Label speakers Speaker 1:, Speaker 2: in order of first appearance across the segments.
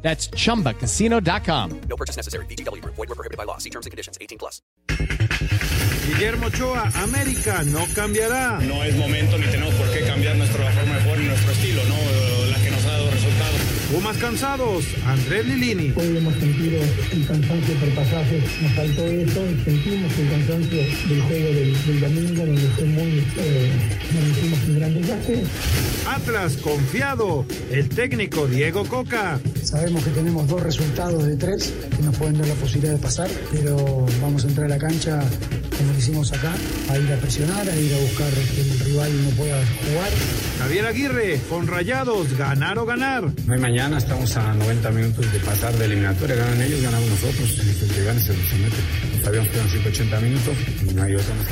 Speaker 1: That's chumbacasino.com.
Speaker 2: No purchase necessary. BGW. Void were prohibited by law. See terms and conditions. 18 plus.
Speaker 3: Guillermo Ochoa, América no cambiará.
Speaker 4: No es momento ni tenemos por qué cambiar nuestra forma de jugar y nuestro estilo, ¿no?
Speaker 3: Pumas cansados, Andrés Lilini.
Speaker 5: Hoy hemos sentido el cansancio por pasajes, nos faltó eso, sentimos el cansancio del juego del, del domingo, donde fue muy, eh, nos hicimos un gran desgaste.
Speaker 3: Atlas confiado, el técnico Diego Coca.
Speaker 5: Sabemos que tenemos dos resultados de tres que nos pueden dar la posibilidad de pasar, pero vamos a entrar a la cancha como lo hicimos acá, a ir a presionar, a ir a buscar que el rival no pueda jugar.
Speaker 3: Javier Aguirre, con Rayados, ganar o ganar.
Speaker 6: No hay mañana, estamos a 90 minutos de pasar de eliminatoria, ganan ellos, ganamos nosotros, el que gane se lo somete. Sabíamos que eran 180 minutos y no hay otra más.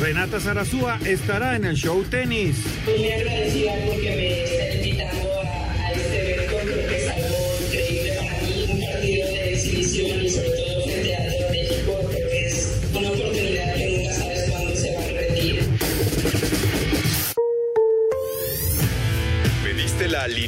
Speaker 3: Renata Zarazúa estará en el show tenis.
Speaker 7: Muy agradecida porque me están invitando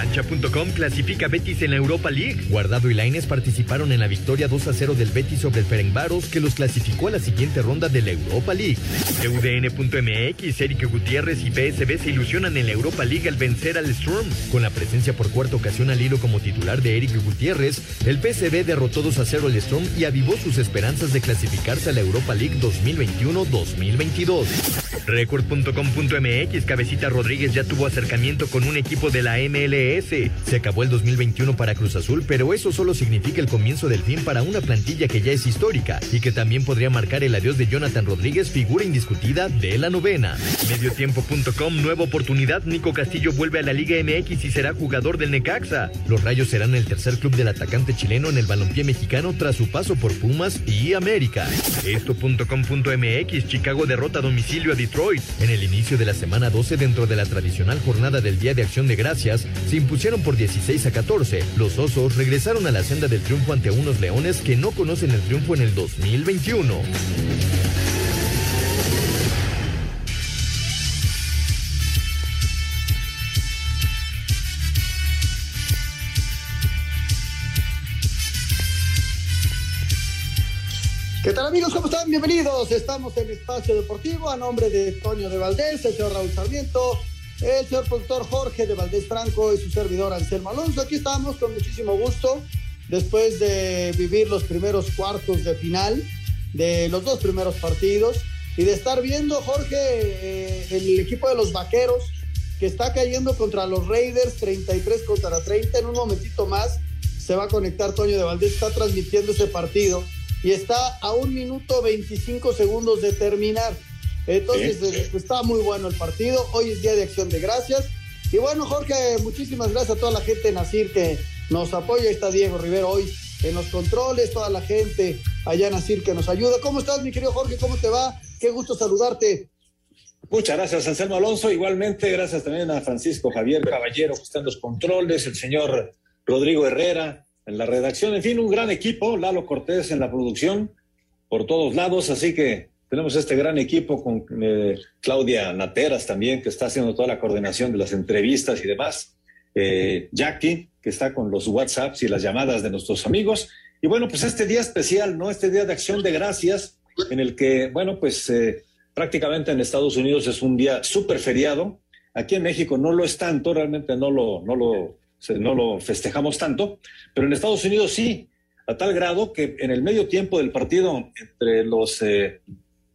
Speaker 8: Cancha.com clasifica Betis en la Europa League. Guardado y Laines participaron en la victoria 2 a 0 del Betis sobre el Ferencváros que los clasificó a la siguiente ronda de la Europa League. UDN.mx, Eric Gutiérrez y PSB se ilusionan en la Europa League al vencer al Sturm. Con la presencia por cuarta ocasión al hilo como titular de Eric Gutiérrez, el PSB derrotó 2 a 0 al Sturm y avivó sus esperanzas de clasificarse a la Europa League 2021-2022. Record.com.mx, Cabecita Rodríguez ya tuvo acercamiento con un equipo de la MLS. Se acabó el 2021 para Cruz Azul, pero eso solo significa el comienzo del fin para una plantilla que ya es histórica y que también podría marcar el adiós de Jonathan Rodríguez, figura indiscutida de la novena. Mediotiempo.com, nueva oportunidad, Nico Castillo vuelve a la Liga MX y será jugador del Necaxa. Los Rayos serán el tercer club del atacante chileno en el balompié mexicano tras su paso por Pumas y América. Esto.com.mx, Chicago derrota a domicilio a Detroit. En el inicio de la semana 12 dentro de la tradicional jornada del Día de Acción de Gracias, se impusieron por 16 a 14. Los Osos regresaron a la senda del triunfo ante unos Leones que no conocen el triunfo en el 2021.
Speaker 9: ¿Qué tal amigos? ¿Cómo están? Bienvenidos. Estamos en Espacio Deportivo a nombre de Toño de Valdés, el señor Raúl Sarmiento, el señor productor Jorge de Valdés Franco y su servidor Anselmo Alonso. Aquí estamos con muchísimo gusto después de vivir los primeros cuartos de final de los dos primeros partidos y de estar viendo, Jorge, eh, el equipo de los Vaqueros que está cayendo contra los Raiders 33 contra 30. En un momentito más se va a conectar Toño de Valdés, está transmitiendo ese partido y está a un minuto 25 segundos de terminar. Entonces ¿Sí? está muy bueno el partido. Hoy es día de acción de gracias. Y bueno, Jorge, muchísimas gracias a toda la gente de Nacir que nos apoya. Ahí está Diego Rivero hoy en los controles, toda la gente allá en Nacir que nos ayuda. ¿Cómo estás, mi querido Jorge? ¿Cómo te va? Qué gusto saludarte.
Speaker 10: Muchas gracias, Anselmo Alonso. Igualmente, gracias también a Francisco Javier Caballero, que está en los controles, el señor Rodrigo Herrera, en la redacción, en fin, un gran equipo, Lalo Cortés en la producción, por todos lados, así que tenemos este gran equipo con eh, Claudia Nateras también, que está haciendo toda la coordinación de las entrevistas y demás, eh, Jackie, que está con los WhatsApps y las llamadas de nuestros amigos, y bueno, pues este día especial, ¿no? Este día de acción de gracias, en el que, bueno, pues eh, prácticamente en Estados Unidos es un día súper feriado, Aquí en México no lo es tanto, realmente no lo, no lo, no lo festejamos tanto, pero en Estados Unidos sí, a tal grado que en el medio tiempo del partido entre los eh,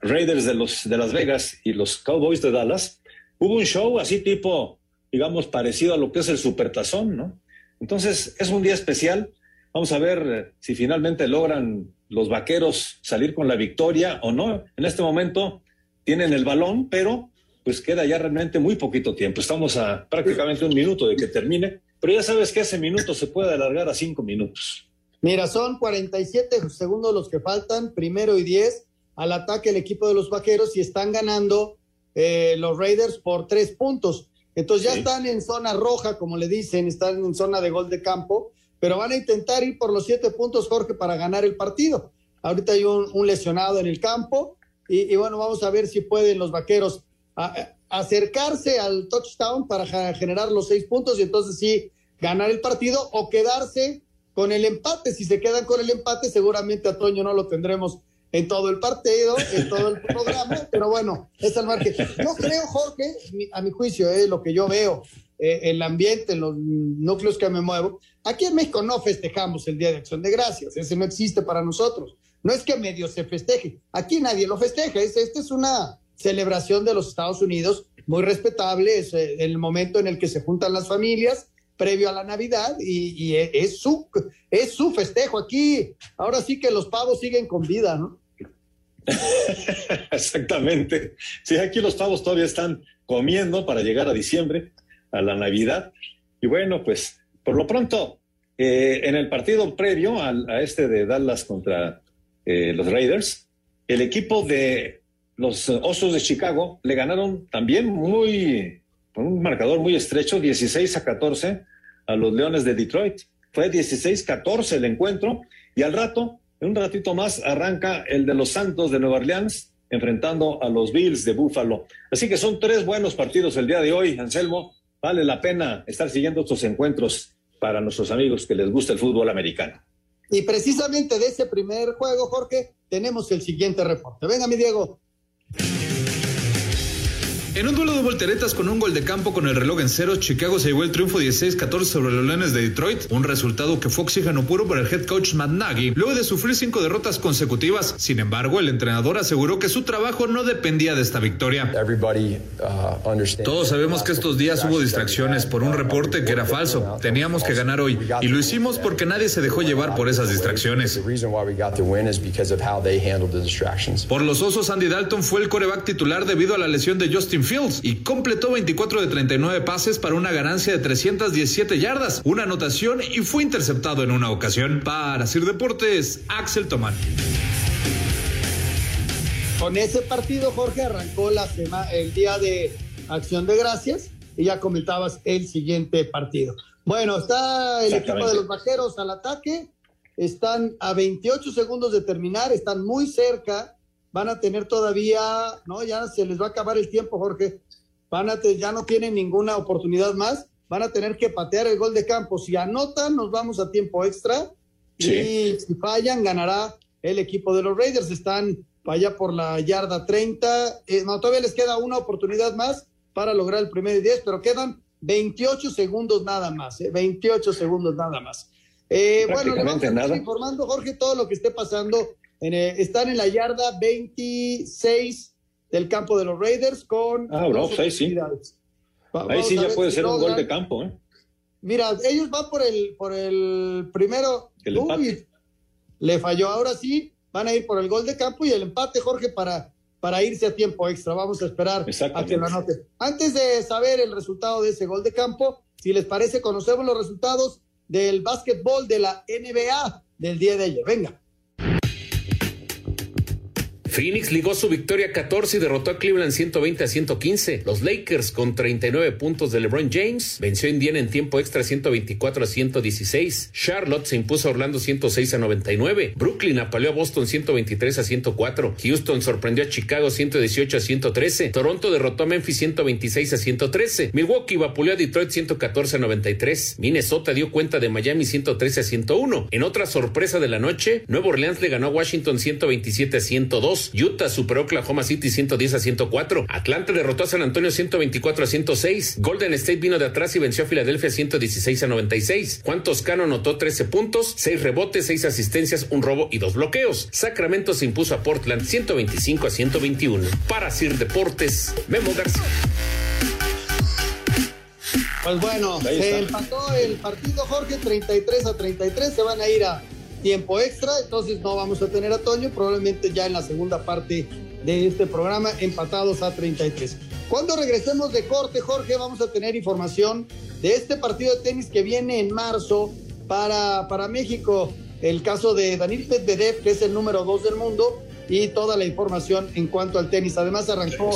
Speaker 10: Raiders de, los, de Las Vegas y los Cowboys de Dallas, hubo un show así tipo, digamos, parecido a lo que es el Supertazón, ¿no? Entonces, es un día especial. Vamos a ver eh, si finalmente logran los vaqueros salir con la victoria o no. En este momento tienen el balón, pero pues queda ya realmente muy poquito tiempo. Estamos a prácticamente un minuto de que termine, pero ya sabes que ese minuto se puede alargar a cinco minutos.
Speaker 9: Mira, son 47 segundos los que faltan, primero y 10 al ataque el equipo de los vaqueros y están ganando eh, los Raiders por tres puntos. Entonces ya están en zona roja, como le dicen, están en zona de gol de campo, pero van a intentar ir por los siete puntos, Jorge, para ganar el partido. Ahorita hay un, lesionado en el campo y, bueno, vamos a ver si pueden los vaqueros acercarse al touchdown para generar los seis puntos y entonces sí ganar el partido o quedarse con el empate. Si se quedan con el empate, seguramente a Toño no lo tendremos en todo el partido, en todo el programa, pero bueno, es el margen. Yo creo, Jorge, a mi juicio, es lo que yo veo, eh, el ambiente, en los núcleos que me muevo. Aquí en México no festejamos el Día de Acción de Gracias, ese no existe para nosotros. No es que medio se festeje, aquí nadie lo festeja, esta es una celebración de los Estados Unidos muy respetable, es eh, el momento en el que se juntan las familias previo a la Navidad y, e, es, su, es su festejo aquí. Ahora sí que los pavos siguen con vida, ¿no?
Speaker 10: Exactamente. Sí, aquí los pavos todavía están comiendo para llegar a diciembre, a la Navidad. Y bueno, pues por lo pronto, eh, en el partido previo a, este de Dallas contra eh, los Raiders, el equipo de los Osos de Chicago le ganaron también muy, con un marcador muy estrecho, 16 a 14 a los Leones de Detroit. Fue 16-14 el encuentro y al rato en un ratito más arranca el de los Santos de Nueva Orleans enfrentando a los Bills de Buffalo. Así que son tres buenos partidos el día de hoy, Anselmo. Vale la pena estar siguiendo estos encuentros para nuestros amigos que les gusta el fútbol americano.
Speaker 9: Y precisamente de ese primer juego, Jorge, tenemos el siguiente reporte. Venga, mi Diego. Yeah.
Speaker 11: En un duelo de volteretas con un gol de campo con el reloj en cero, Chicago se llevó el triunfo 16-14 sobre los Leones de Detroit, un resultado que fue oxígeno puro para el head coach Matt Nagy, luego de sufrir cinco derrotas consecutivas. Sin embargo, el entrenador aseguró que su trabajo no dependía de esta victoria. Uh, Todos sabemos que estos días hubo distracciones por un reporte que era falso. Teníamos que ganar hoy y lo hicimos porque nadie se dejó llevar por esas distracciones. Por los Osos, Andy Dalton fue el coreback titular debido a la lesión de Justin Fields y completó 24 de 39 pases para una ganancia de 317 yardas, una anotación y fue interceptado en una ocasión. Para Sir Deportes, Axel Tomán.
Speaker 9: Con ese partido, Jorge, arrancó la semana, el día de Acción de Gracias y ya comentabas el siguiente partido. Bueno, está el equipo de los vaqueros al ataque. Están a 28 segundos de terminar, están muy cerca van a tener todavía, no, ya se les va a acabar el tiempo, Jorge. Van a ya no tienen ninguna oportunidad más, van a tener que patear el gol de campo. Si anotan, nos vamos a tiempo extra. Y si fallan, ganará el equipo de los Raiders. Están allá por la yarda 30. Eh, no, todavía les queda una oportunidad más para lograr el primer 10, pero quedan 28 segundos nada más, 28 eh, segundos nada más. Eh, bueno, le vamos a informando, Jorge, todo lo que esté pasando eh, están en la yarda 26 del campo de los Raiders con.
Speaker 10: Ah, bro, ahí sí. ahí sí ya puede ser un gol de campo, ¿eh?
Speaker 9: Mira, ellos van por el, por el primero. Uy, le falló. Ahora sí, van a ir por el gol de campo y el empate, Jorge, para, para irse a tiempo extra. Vamos a esperar a que lo anote. Antes de saber el resultado de ese gol de campo, si les parece, conocemos los resultados del básquetbol de la NBA del día de ayer. Venga.
Speaker 12: Phoenix ligó su victoria 14 y derrotó a Cleveland 120 a 115. Los Lakers con 39 puntos de LeBron James venció a Indiana en tiempo extra 124 a 116. Charlotte se impuso a Orlando 106 a 99. Brooklyn apaleó a Boston 123 a 104. Houston sorprendió a Chicago 118 a 113. Toronto derrotó a Memphis 126 a 113. Milwaukee vapuleó a Detroit 114 a 93. Minnesota dio cuenta de Miami 113 a 101. En otra sorpresa de la noche, Nueva Orleans le ganó a Washington 127 a 102. Utah superó Oklahoma City 110 a 104. Atlanta derrotó a San Antonio 124 a 106. Golden State vino de atrás y venció a Filadelfia 116 a 96. Juan Toscano anotó 13 puntos, 6 rebotes, 6 asistencias, un robo y dos bloqueos. Sacramento se impuso a Portland 125 a 121. Para Sir Deportes, Memo García.
Speaker 9: Pues bueno, se empató el partido, Jorge, 33 a 33. Se van a ir a tiempo extra, entonces no vamos a tener a Toño, probablemente ya en la segunda parte de este programa, empatados a 33. Cuando regresemos de corte, Jorge, vamos a tener información de este partido de tenis que viene en marzo para, para México. El caso de Daniel Medvedev, que es el número dos del mundo, y toda la información en cuanto al tenis. Además, arrancó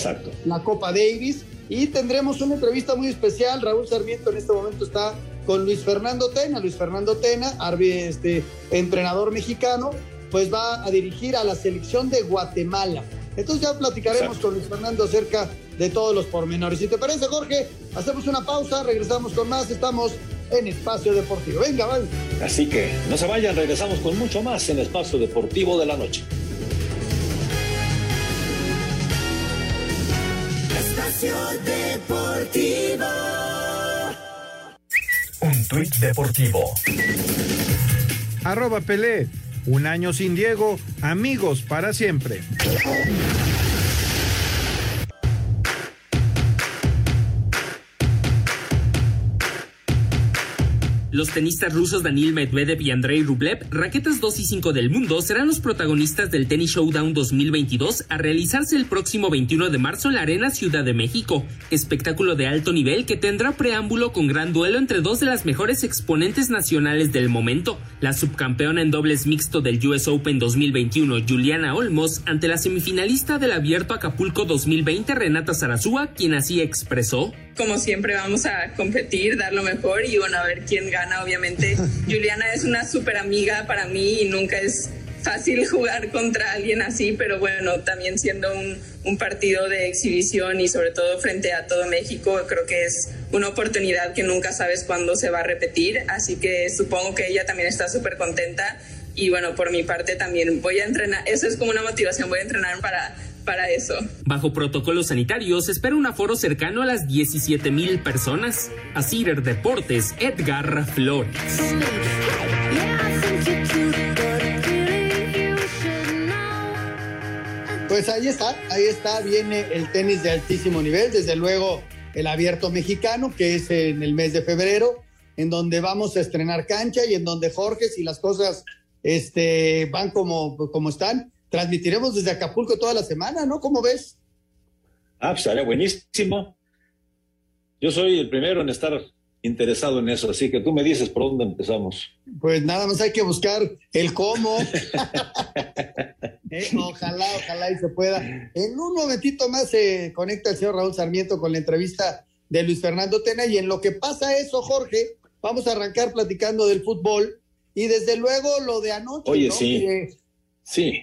Speaker 9: la Copa Davis y tendremos una entrevista muy especial. Raúl Sarmiento en este momento está con Luis Fernando Tena. Luis Fernando Tena, este, entrenador mexicano, pues va a dirigir a la selección de Guatemala. Entonces ya platicaremos con Luis Fernando acerca de todos los pormenores. Si te parece, Jorge, hacemos una pausa, regresamos con más. Estamos en Espacio Deportivo. Venga, vale.
Speaker 10: Así que no se vayan, regresamos con mucho más en Espacio Deportivo de la Noche.
Speaker 13: Espacio Deportivo.
Speaker 14: Tuit deportivo.
Speaker 3: Arroba Pelé. Un año sin Diego. Amigos para siempre.
Speaker 15: Los tenistas rusos Daniil Medvedev y Andrei Rublev, raquetas 2 y 5 del mundo, serán los protagonistas del Tennis Showdown 2022 a realizarse el próximo 21 de marzo en la Arena Ciudad de México. Espectáculo de alto nivel que tendrá preámbulo con gran duelo entre dos de las mejores exponentes nacionales del momento. La subcampeona en dobles mixto del US Open 2021, Juliana Olmos, ante la semifinalista del Abierto Acapulco 2020, Renata Zarazúa, quien así expresó
Speaker 7: como siempre vamos a competir, dar lo mejor y bueno, a ver quién gana. Obviamente. Juliana es una súper amiga para mí y nunca es fácil jugar contra alguien así, pero bueno, también siendo un, un, partido de exhibición y sobre todo frente a todo México, creo que es una oportunidad que nunca sabes cuándo se va a repetir, así que supongo que ella también está súper contenta. Y bueno, por mi parte también voy a entrenar, eso es como una motivación, voy a entrenar para para eso.
Speaker 15: Bajo protocolos sanitarios, se espera un aforo cercano a las 17 mil personas. A Cider Deportes, Edgar Flores.
Speaker 9: Pues ahí está, ahí está, viene el tenis de altísimo nivel, desde luego el abierto mexicano, que es en el mes de febrero, en donde vamos a estrenar cancha y en donde Jorge, si las cosas este, van como, como están, transmitiremos desde Acapulco toda la semana, ¿no? ¿Cómo ves?
Speaker 10: Ah, pues estaría buenísimo. Yo soy el primero en estar interesado en eso, así que tú me dices por dónde empezamos.
Speaker 9: Pues nada más hay que buscar el cómo. Eh, ojalá, ojalá y se pueda. En un momentito más se conecta el señor Raúl Sarmiento con la entrevista de Luis Fernando Tena y en lo que pasa eso, Jorge, vamos a arrancar platicando del fútbol y desde luego lo de anoche.
Speaker 10: Oye, sí. Sí.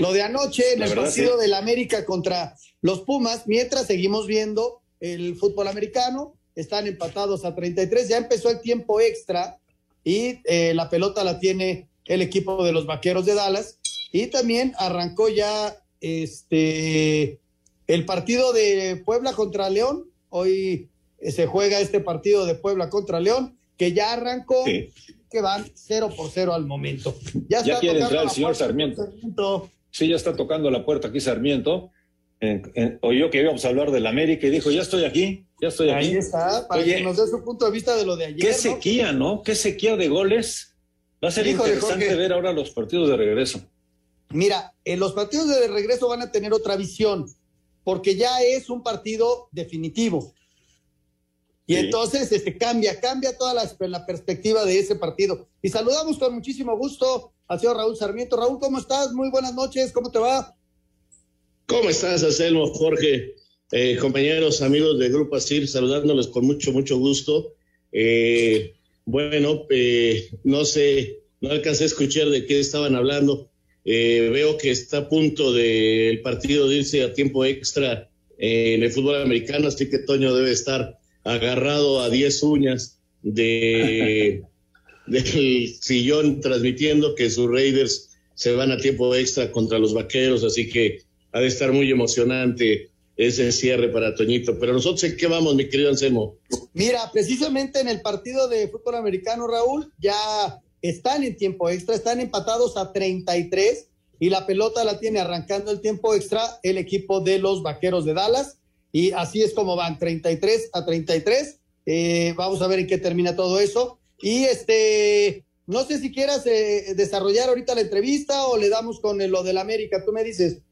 Speaker 9: Lo de anoche en el partido del América contra los Pumas, mientras seguimos viendo el fútbol americano, están empatados a 33, ya empezó el tiempo extra y eh, la pelota la tiene el equipo de los Vaqueros de Dallas y también arrancó ya este el partido de Puebla contra León, hoy eh, se juega este partido de Puebla contra León que ya arrancó que van cero por cero al momento.
Speaker 10: Ya, quiere entrar el señor Sarmiento. Sí, ya está tocando la puerta aquí Sarmiento. oyó que íbamos a hablar del América y dijo, ya estoy aquí, ya estoy aquí.
Speaker 9: Ahí está, para que nos dé su punto de vista de lo de ayer.
Speaker 10: Qué sequía, ¿no? Qué sequía de goles. Va a ser interesante ver ahora los partidos de regreso.
Speaker 9: Mira, en los partidos de regreso van a tener otra visión, porque ya es un partido definitivo. Y entonces este, cambia, cambia toda la, perspectiva de ese partido. Y saludamos con muchísimo gusto al señor Raúl Sarmiento. Raúl, ¿cómo estás? Muy buenas noches, ¿cómo te va?
Speaker 16: ¿Cómo estás, Anselmo, Jorge? Eh, compañeros, amigos del Grupo ASIR, saludándolos con mucho, mucho gusto. Eh, bueno, eh, no sé, no alcancé a escuchar de qué estaban hablando. veo que está a punto del partido de irse a tiempo extra en el fútbol americano, así que Toño debe estar agarrado a 10 uñas de, del sillón transmitiendo que sus Raiders se van a tiempo extra contra los vaqueros, así que ha de estar muy emocionante ese cierre para Toñito. Pero nosotros, ¿en qué vamos, mi querido Anselmo?
Speaker 9: Mira, precisamente en el partido de fútbol americano, Raúl, ya están en tiempo extra, están empatados a 33 y la pelota la tiene arrancando el tiempo extra el equipo de los Vaqueros de Dallas y así es como van 33 a 33. Eh, vamos a ver en qué termina todo eso. Y este, no sé si quieras eh, desarrollar ahorita la entrevista o le damos con lo del América, tú me dices.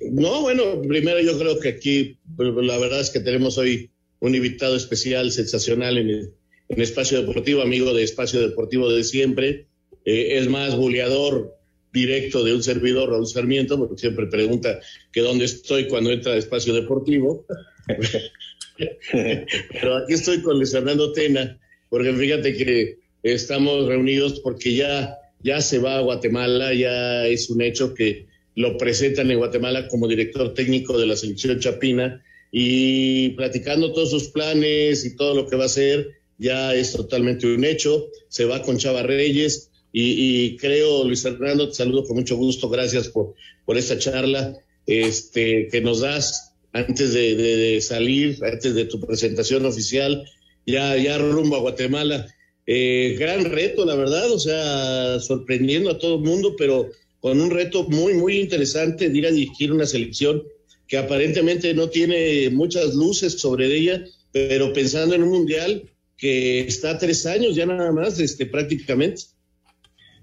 Speaker 16: No, bueno, primero yo creo que aquí pues, la verdad es que tenemos hoy un invitado especial, sensacional en el, en Espacio Deportivo, amigo de Espacio Deportivo de siempre. Eh, es más buleador directo de un servidor, Raúl Sarmiento, porque siempre pregunta que dónde estoy cuando entra a Espacio Deportivo. Pero aquí estoy con Luis Fernando Tena, porque fíjate que estamos reunidos porque ya, ya se va a Guatemala, ya es un hecho que lo presentan en Guatemala como director técnico de la selección Chapina y platicando todos sus planes y todo lo que va a hacer, ya es totalmente un hecho. Se va con Chava Reyes y, creo, Luis Fernando, te saludo con mucho gusto. Gracias por, por esta charla este, que nos das antes de, salir, antes de tu presentación oficial, ya, ya rumbo a Guatemala. Eh, gran reto, la verdad, o sea, sorprendiendo a todo el mundo, pero con un reto muy, muy interesante de ir a dirigir una selección que aparentemente no tiene muchas luces sobre ella, pero pensando en un mundial que está a tres años ya nada más, este, prácticamente.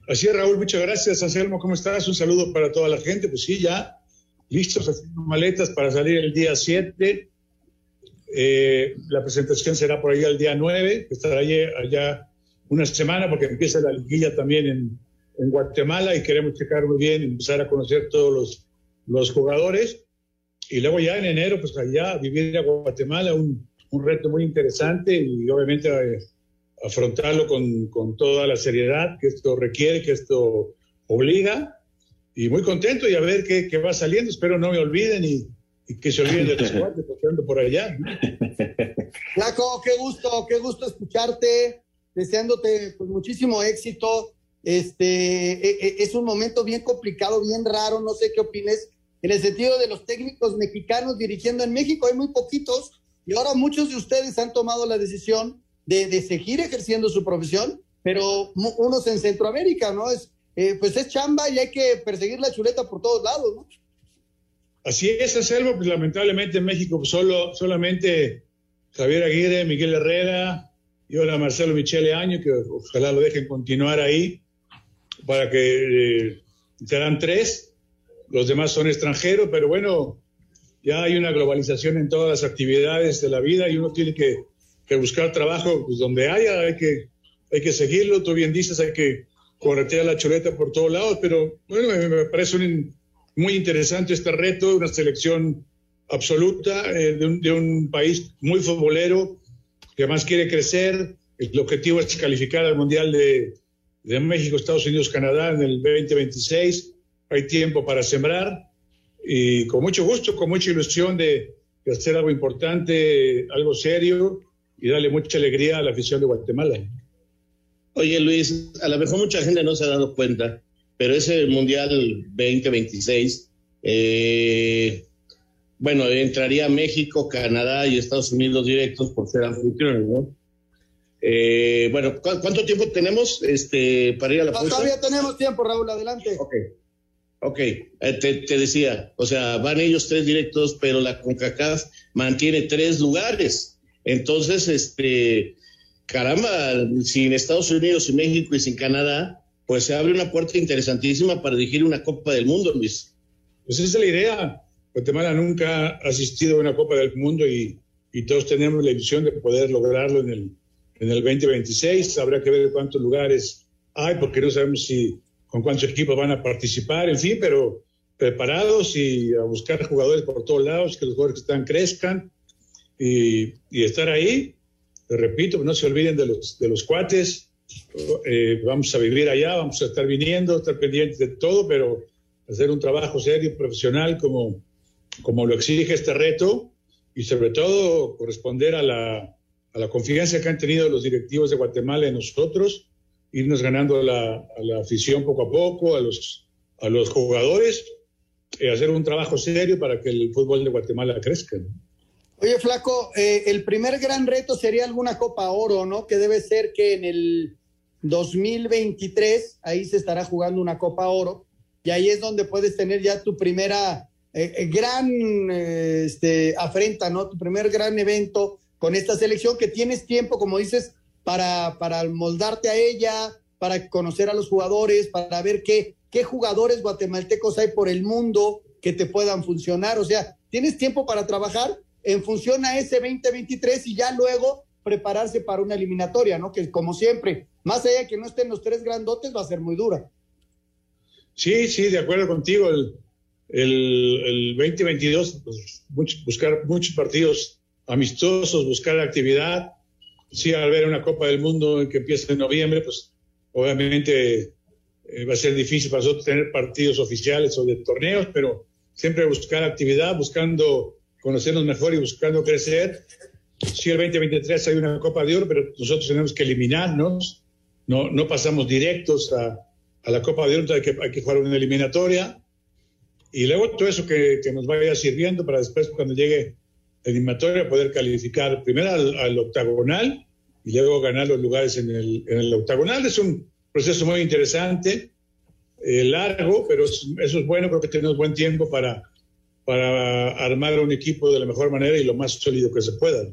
Speaker 17: Así es, Raúl, muchas gracias. Anselmo, ¿cómo estás? Un saludo para toda la gente. Pues sí, ya listos haciendo maletas para salir el día 7. Eh, la presentación será por ahí el día 9, estará allá una semana porque empieza la liguilla también en, en Guatemala y queremos checar muy bien, empezar a conocer todos los, los jugadores. Y luego ya en enero, pues allá vivir a Guatemala, un, un reto muy interesante y obviamente eh, afrontarlo con, con, toda la seriedad que esto requiere, que esto obliga. Y muy contento y a ver qué, qué va saliendo. Espero no me olviden y, y que se olviden de los cuates porque ando por allá.
Speaker 9: Flaco, qué gusto, qué gusto escucharte, deseándote pues, muchísimo éxito. Este e, e, es un momento bien complicado, bien raro, no sé qué opines, en el sentido de los técnicos mexicanos dirigiendo en México, hay muy poquitos, y ahora muchos de ustedes han tomado la decisión de, de seguir ejerciendo su profesión, pero unos en Centroamérica, ¿no? Es, eh, pues es chamba y hay que perseguir la chuleta por todos lados, ¿no?
Speaker 17: Así es, Anselmo, pues lamentablemente en México pues, solo, solamente Javier Aguirre, Miguel Herrera y ahora Marcelo Michele Año, que ojalá lo dejen continuar ahí para que eh, serán tres, los demás son extranjeros, pero bueno, ya hay una globalización en todas las actividades de la vida y uno tiene que, buscar trabajo pues, donde haya, hay que, hay que seguirlo, tú bien dices, hay que corretear la chuleta por todos lados, pero bueno, me, parece muy interesante este reto, una selección absoluta eh, de, un, de un país muy futbolero que más quiere crecer, el objetivo es calificar al Mundial de, de México, Estados Unidos, Canadá en el 2026. Hay tiempo para sembrar y con mucho gusto, con mucha ilusión de, hacer algo importante, algo serio y darle mucha alegría a la afición de Guatemala.
Speaker 16: Oye Luis, a lo mejor mucha gente no se ha dado cuenta, pero ese Mundial 2026, eh, bueno, entraría México, Canadá y Estados Unidos directos por ser anfitriones, ¿no? Eh, bueno, ¿cuánto tiempo tenemos este, para ir a la
Speaker 9: pausa? Todavía tenemos tiempo, Raúl, adelante.
Speaker 16: Ok. Ok, eh, te, decía, o sea, van ellos tres directos, pero la CONCACAF mantiene tres lugares. Entonces, este, caramba, sin Estados Unidos, sin México y sin Canadá, pues se abre una puerta interesantísima para dirigir una Copa del Mundo, Luis.
Speaker 17: Pues esa es la idea. Guatemala nunca ha asistido a una Copa del Mundo y, y todos tenemos la ilusión de poder lograrlo en el, en el 2026. Habrá que ver cuántos lugares hay, porque no sabemos si con cuántos equipos van a participar, en fin, pero preparados y a buscar jugadores por todos lados, que los jugadores que están crezcan y, y estar ahí. Les repito, no se olviden de los, de los cuates. Eh, vamos a vivir allá, vamos a estar viniendo, estar pendientes de todo, pero hacer un trabajo serio, profesional, como, como lo exige este reto y sobre todo corresponder a la, a la confianza que han tenido los directivos de Guatemala en nosotros, irnos ganando a la, a la afición poco a poco, a los, a los jugadores y hacer un trabajo serio para que el fútbol de Guatemala crezca. ¿no?
Speaker 9: Oye, Flaco, eh, el primer gran reto sería alguna Copa Oro, ¿no? Que debe ser que en el 2023 ahí se estará jugando una Copa Oro y ahí es donde puedes tener ya tu primera eh, eh, gran eh, este, afrenta, ¿no? Tu primer gran evento con esta selección que tienes tiempo, como dices, para, para moldarte a ella, para conocer a los jugadores, para ver qué, qué jugadores guatemaltecos hay por el mundo que te puedan funcionar. O sea, tienes tiempo para trabajar en función a ese 2023 y ya luego prepararse para una eliminatoria, ¿no? Que como siempre, más allá de que no estén los tres grandotes, va a ser muy dura.
Speaker 17: Sí, sí, de acuerdo contigo. El, el, el 2022, pues, buscar muchos partidos amistosos, buscar actividad. Sí, al ver una Copa del Mundo que empieza en noviembre, pues obviamente eh, va a ser difícil para nosotros tener partidos oficiales o de torneos, pero siempre buscar actividad, buscando conocernos mejor y buscando crecer. Sí, el 2023 hay una Copa de Oro, pero nosotros tenemos que eliminarnos. No, no pasamos directos a, a la Copa de Oro, hay que, hay que jugar una eliminatoria. Y luego todo eso que, que nos vaya sirviendo para después, cuando llegue la eliminatoria, poder calificar primero al, al octagonal y luego ganar los lugares en el, en el octagonal. Es un proceso muy interesante, eh, largo, pero es- eso es bueno. Creo que tenemos buen tiempo para, para armar un equipo de la mejor manera y lo más sólido que se pueda.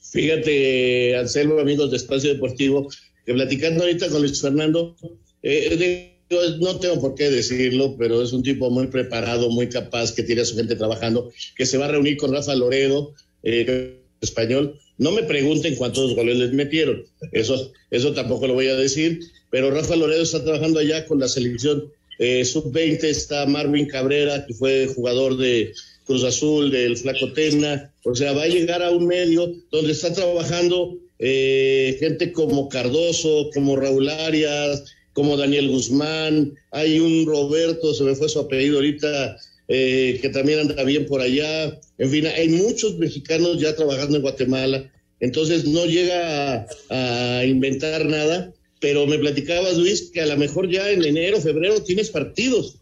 Speaker 16: Fíjate, Anselmo, amigos de Espacio Deportivo, que platicando ahorita con Luis Fernando, eh, digo, no tengo por qué decirlo, pero es un tipo muy preparado, muy capaz, que tiene a su gente trabajando, que se va a reunir con Rafa Loredo, eh, español. No me pregunten cuántos goles les metieron, eso, eso tampoco lo voy a decir, pero Rafa Loredo está trabajando allá con la selección eh, sub-20, está Marvin Cabrera, que fue jugador de Cruz Azul, del Flaco Tena, o sea, va a llegar a un medio donde está trabajando eh, gente como Cardoso, como Raúl Arias, como Daniel Guzmán, hay un Roberto, se me fue su apellido ahorita, eh, que también anda bien por allá, en fin, hay muchos mexicanos ya trabajando en Guatemala, entonces no llega a, a inventar nada, pero me platicabas, Luis, que a lo mejor ya en enero, febrero tienes partidos.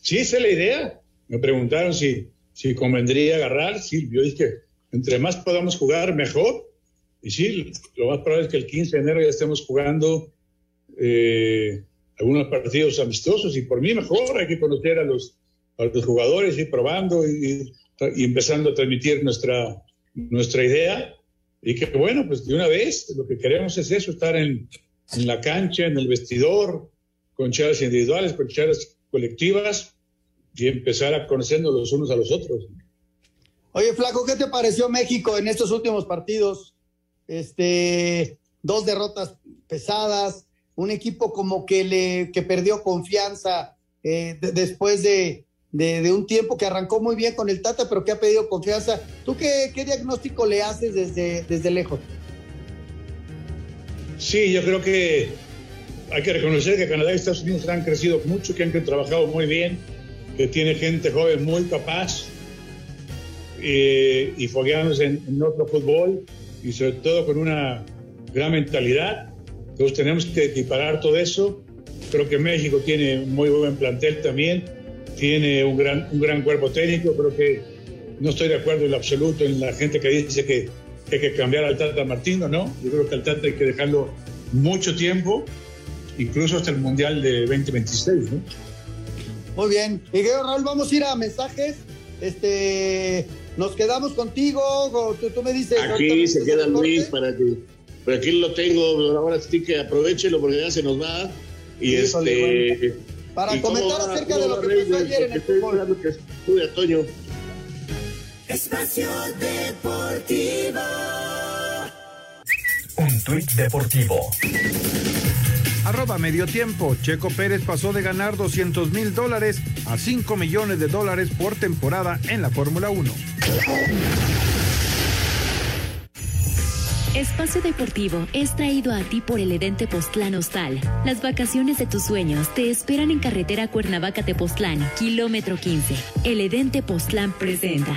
Speaker 17: Sí, esa es la idea. Me preguntaron si, si convendría agarrar. Sí, yo dije, entre más podamos jugar, mejor. Y sí, lo más probable es que el 15 de enero ya estemos jugando eh, algunos partidos amistosos y por mí mejor. Hay que conocer a los, a los jugadores, ir probando y, empezando a transmitir nuestra, nuestra idea. Y que bueno, pues de una vez lo que queremos es eso, estar en, en la cancha, en el vestidor, con charlas individuales, con charlas colectivas y empezar a conocernos los unos a los otros.
Speaker 9: Oye, Flaco, ¿qué te pareció México en estos últimos partidos? Este, dos derrotas pesadas, un equipo como que le que perdió confianza eh, de- después de, de- de un tiempo que arrancó muy bien con el Tata, pero que ha pedido confianza. ¿Tú qué, qué diagnóstico le haces desde, desde lejos?
Speaker 17: Sí, yo creo que hay que reconocer que Canadá y Estados Unidos han crecido mucho, que han trabajado muy bien, que tiene gente joven muy capaz eh, y fogueándose en, en otro fútbol y sobre todo con una gran mentalidad. Entonces tenemos que equiparar todo eso. Creo que México tiene muy buen plantel también, tiene un gran, un gran cuerpo técnico. Creo que no estoy de acuerdo en lo absoluto en la gente que dice que hay que cambiar al Tata Martino, ¿no? Yo creo que al Tata hay que dejarlo mucho tiempo, incluso hasta el Mundial de 2026, ¿no?
Speaker 9: Muy bien. Miguel Raúl, vamos a ir a mensajes. Este, nos quedamos contigo. o Tú, tú me dices.
Speaker 16: Aquí se queda. Luis para que. Pero aquí lo tengo, ahora sí que aprovechelo porque ya se nos va. Y este.
Speaker 9: Para
Speaker 16: ¿y cómo
Speaker 9: comentar acerca de lo que pasó ayer en el
Speaker 16: estoy
Speaker 9: fútbol.
Speaker 16: que estuve a Toño.
Speaker 13: Espacio Deportivo.
Speaker 18: Un tuit deportivo.
Speaker 3: Arroba medio tiempo. Checo Pérez pasó de ganar 200 mil dólares a 5 millones de dólares por temporada en la Fórmula 1.
Speaker 19: Espacio Deportivo es traído a ti por el Edén Tepoztlán Hostal. Las vacaciones de tus sueños te esperan en carretera Cuernavaca-Tepoztlán, kilómetro 15. El Edén Tepoztlán presenta.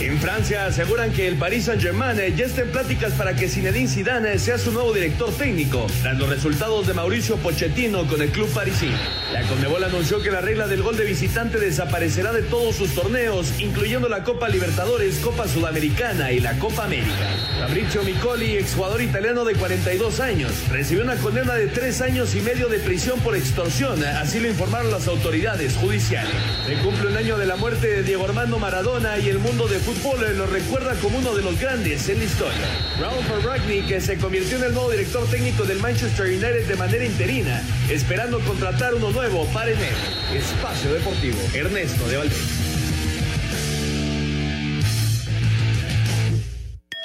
Speaker 20: En Francia aseguran que el Paris Saint-Germain ya está en pláticas para que Zinedine Zidane sea su nuevo director técnico, tras los resultados de Mauricio Pochettino con el club parisino. La Conmebol anunció que la regla del gol de visitante desaparecerá de todos sus torneos, incluyendo la Copa Libertadores, Copa Sudamericana y la Copa América. Fabrizio Micoli, exjugador italiano de 42 años, recibió una condena de tres años y medio de prisión por extorsión, así lo informaron las autoridades judiciales. Se cumple un año de la muerte de Diego Armando Maradona y el mundo de fútbol lo recuerda como uno de los grandes en la historia. Ralph Ragnick que se convirtió en el nuevo director técnico del Manchester United de manera interina, esperando contratar uno nuevo para enero. Espacio Deportivo, Ernesto de Valdés.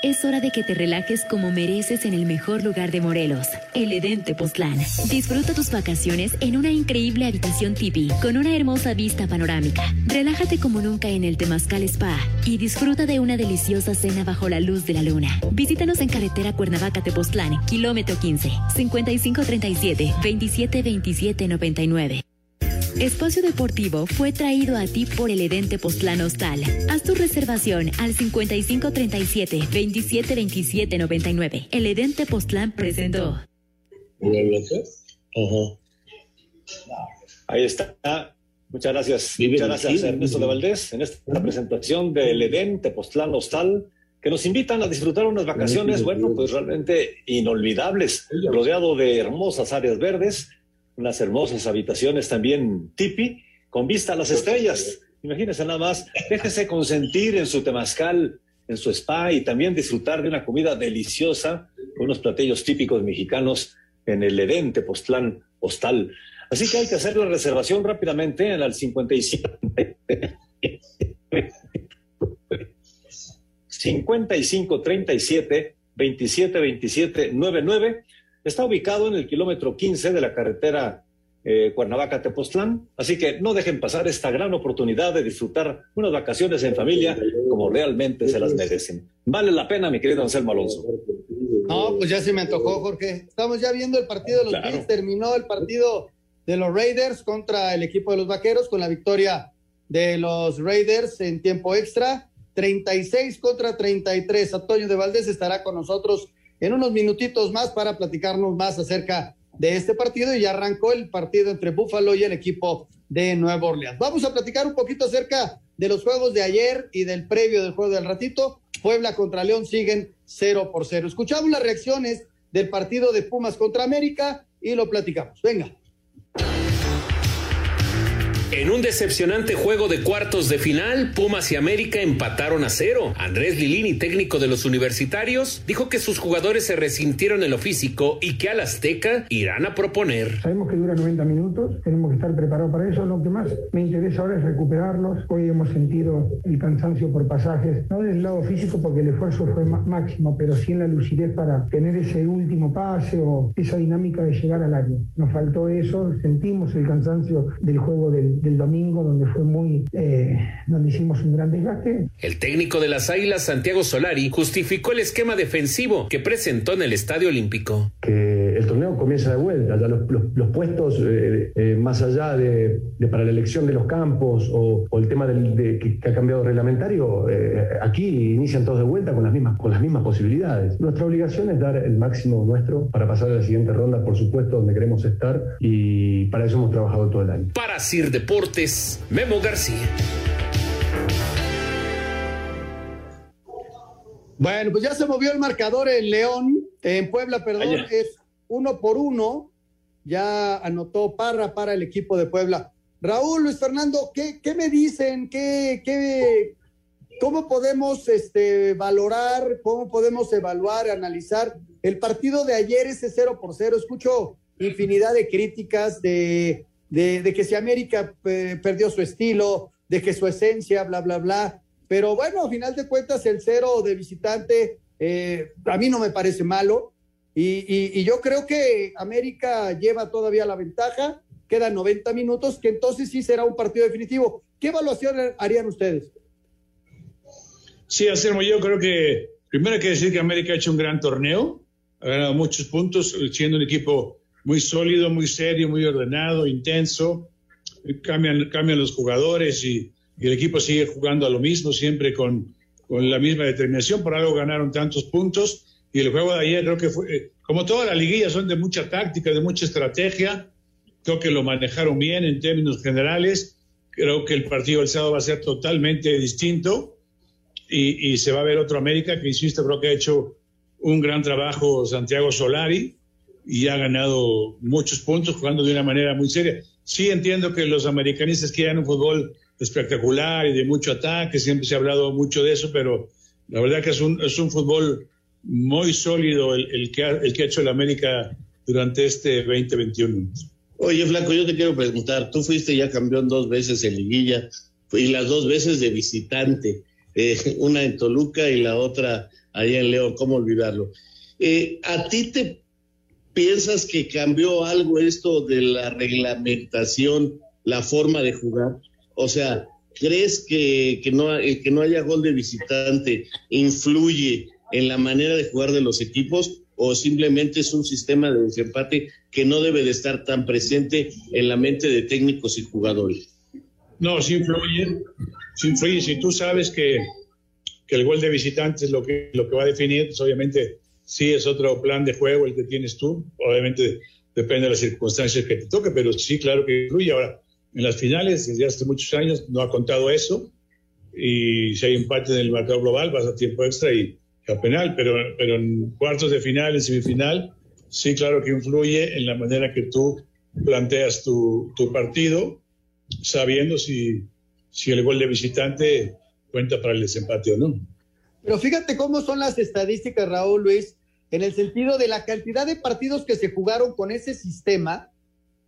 Speaker 19: Es hora de que te relajes como mereces en el mejor lugar de Morelos, el Edén Tepoztlán. Disfruta tus vacaciones en una increíble habitación tipi con una hermosa vista panorámica. Relájate como nunca en el Temazcal Spa y disfruta de una deliciosa cena bajo la luz de la luna. Visítanos en carretera Cuernavaca Tepoztlán, kilómetro 15, 5537 272799. Espacio Deportivo fue traído a ti por el Edén Tepoztlán Hostal. Haz tu reservación al 5537-272799. El Edén Tepoztlán presentó.
Speaker 10: Ahí está. Muchas gracias. Muchas gracias, Ernesto de Valdés, en esta presentación del Edén Tepoztlán Hostal, que nos invitan a disfrutar unas vacaciones, bueno, pues realmente inolvidables, rodeado de hermosas áreas verdes, unas hermosas habitaciones también tipi, con vista a las estrellas. Imagínense nada más, déjese consentir en su temazcal, en su spa y también disfrutar de una comida deliciosa, unos platillos típicos mexicanos en el Edén Tepoztlán Hostal. Así que hay que hacer la reservación rápidamente en el 55 55 37 27 27 99. Está ubicado en el kilómetro 15 de la carretera eh, Cuernavaca-Tepoztlán. Así que no dejen pasar esta gran oportunidad de disfrutar unas vacaciones en familia como realmente se las merecen. Vale la pena, mi querido Anselmo Alonso.
Speaker 9: No, pues ya se me antojó, Jorge. Estamos ya viendo el partido de los
Speaker 10: Claro.
Speaker 9: Terminó el partido de los Raiders contra el equipo de los Vaqueros con la victoria de los Raiders en tiempo extra. 36 contra 33. Antonio de Valdés estará con nosotros en unos minutitos más para platicarnos más acerca de este partido y ya arrancó el partido entre Buffalo y el equipo de Nueva Orleans. Vamos a platicar un poquito acerca de los juegos de ayer y del previo del juego del ratito. Puebla contra León siguen 0 por 0. Escuchamos las reacciones del partido de Pumas contra América y lo platicamos. Venga.
Speaker 12: En un decepcionante juego de cuartos de final, Pumas y América empataron a cero. Andrés Lilini, técnico de los universitarios, dijo que sus jugadores se resintieron en lo físico y que al Azteca irán a proponer.
Speaker 18: Sabemos que dura 90 minutos, tenemos que estar preparados para eso. Lo que más me interesa ahora es recuperarlos. Hoy hemos sentido el cansancio por pasajes, no del lado físico porque el esfuerzo fue máximo, pero sí en la lucidez para tener ese último pase o esa dinámica de llegar al área. Nos faltó eso, sentimos el cansancio del juego del, del domingo, donde fue muy, eh, donde hicimos un gran desgaste.
Speaker 12: El técnico de las Águilas, Santiago Solari, justificó el esquema defensivo que presentó en el Estadio Olímpico.
Speaker 21: que el torneo comienza de vuelta, ya los, los- los puestos eh, eh, más allá de, de para la elección de los campos o, o el tema del, de, que, que ha cambiado reglamentario, eh, aquí inician todos de vuelta con las, mismas, con las mismas posibilidades. Nuestra obligación es dar el máximo nuestro para pasar a la siguiente ronda, por supuesto, donde queremos estar y para eso hemos trabajado todo el año.
Speaker 12: Para Sir Deportes, Memo García.
Speaker 9: Bueno, pues ya se movió el marcador en León, en Puebla, perdón, es uno por uno. Ya anotó Parra para el equipo de Puebla. Raúl, Luis Fernando, ¿qué, me dicen? ¿Qué, ¿Cómo podemos este, valorar, cómo podemos evaluar, analizar el partido de ayer, ese 0 por 0? Escucho infinidad de críticas de que si América eh, perdió su estilo, de que su esencia, bla, bla, bla. Pero bueno, a final de cuentas, el cero de visitante eh, a mí no me parece malo. Y, y- y yo creo que América lleva todavía la ventaja. Quedan 90 minutos, que entonces sí será un partido definitivo. ¿Qué evaluación harían ustedes?
Speaker 17: Sí, Anselmo, yo creo que primero hay que decir que América ha hecho un gran torneo, ha ganado muchos puntos, siendo un equipo muy sólido, muy serio, muy ordenado, intenso. Cambian, cambian los jugadores y, y el equipo sigue jugando a lo mismo, siempre con, con la misma determinación, por algo ganaron tantos puntos. Y el juego de ayer creo que fue, eh, como toda la liguilla, son de mucha táctica, de mucha estrategia. Creo que lo manejaron bien en términos generales. Creo que el partido del sábado va a ser totalmente distinto y, se va a ver otro América que, insisto, creo que ha hecho un gran trabajo Santiago Solari y ha ganado muchos puntos jugando de una manera muy seria. Sí entiendo que los americanistas quieran un fútbol espectacular y de mucho ataque, siempre se ha hablado mucho de eso, pero la verdad que es un, es un fútbol muy sólido el, que ha, el que ha hecho el América durante este 2021.
Speaker 16: Oye, Flaco, yo te quiero preguntar, tú fuiste ya campeón dos veces en liguilla y las dos veces de visitante, eh, una en Toluca y la otra allá en León, ¿cómo olvidarlo? Eh, ¿A ti te piensas que cambió algo esto de la reglamentación, la forma de jugar? O sea, ¿crees que, que, no, que no haya gol de visitante influye en la manera de jugar de los equipos o simplemente es un sistema de desempate que no debe de estar tan presente en la mente de técnicos y jugadores?
Speaker 17: No, sí influye, sí influye. Si tú sabes que, que el gol de visitante es lo que, lo que va a definir, pues obviamente sí es otro plan de juego el que tienes tú. Obviamente depende de las circunstancias que te toque, pero sí, claro que influye. Ahora, en las finales, desde hace muchos años, no ha contado eso. Y si hay empate en el marcador global, vas a tiempo extra y penal. Pero, pero en cuartos de final, en semifinal, sí, claro que influye en la manera que tú planteas tu, tu partido, sabiendo si, si el gol de visitante cuenta para el desempate o no.
Speaker 9: Pero fíjate cómo son las estadísticas, Raúl Luis, en el sentido de la cantidad de partidos que se jugaron con ese sistema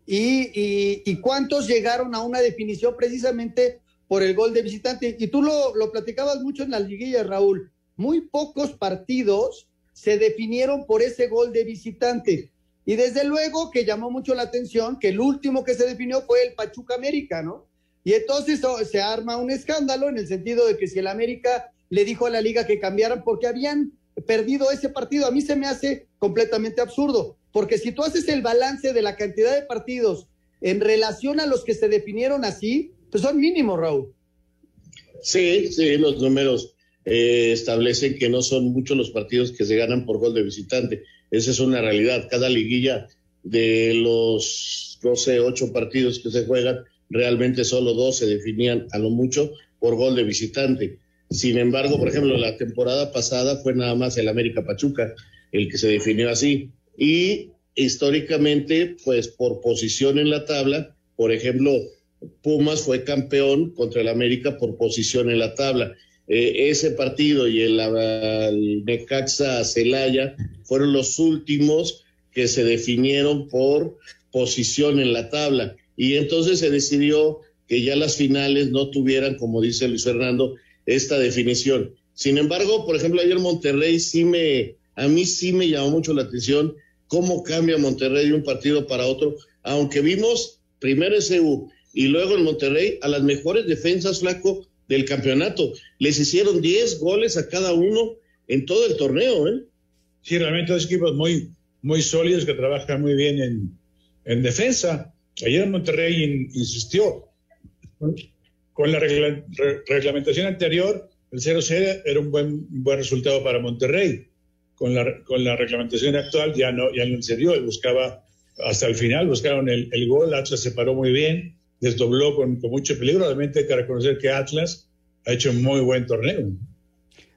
Speaker 9: y, y, y cuántos llegaron a una definición precisamente por el gol de visitante. Y tú lo, lo platicabas mucho en las liguillas, Raúl. Muy pocos partidos se definieron por ese gol de visitante. Y desde luego que llamó mucho la atención que el último que se definió fue el Pachuca América, ¿no? Y entonces oh, se arma un escándalo en el sentido de que si el América le dijo a la liga que cambiaran porque habían perdido ese partido, a mí se me hace completamente absurdo, porque si tú haces el balance de la cantidad de partidos en relación a los que se definieron así, pues son mínimos, Raúl.
Speaker 16: Sí, sí, los números eh, establecen que no son muchos los partidos que se ganan por gol de visitante. Esa es una realidad. Cada liguilla de los, no sé, ocho partidos que se juegan, realmente solo dos se definían a lo mucho por gol de visitante. Sin embargo, por ejemplo, la temporada pasada fue nada más el América Pachuca el que se definió así. Y históricamente, pues por posición en la tabla, por ejemplo, Pumas fue campeón contra el América por posición en la tabla. Eh, ese partido y el, el Necaxa Celaya fueron los últimos que se definieron por posición en la tabla. Y entonces se decidió que ya las finales no tuvieran, como dice Luis Fernando, esta definición. Sin embargo, por ejemplo, ayer Monterrey sí me, a mí sí me llamó mucho la atención cómo cambia Monterrey de un partido para otro, aunque vimos primero SU y luego en Monterrey a las mejores defensas, flaco, del campeonato. Les hicieron 10 goles a cada uno en todo el torneo, ¿eh?
Speaker 17: Sí, realmente dos equipos muy, muy sólidos que trabajan muy bien en, en defensa. Ayer Monterrey in, insistió. Con la regla, re, reglamentación anterior, el 0-0 era un buen, un buen resultado para Monterrey. Con la, con la reglamentación actual ya no, ya no se dio, buscaba hasta el final, buscaron el, el gol, Atlas se paró muy bien, desdobló con, con, mucho peligro. Realmente hay que reconocer que Atlas ha hecho un muy buen torneo.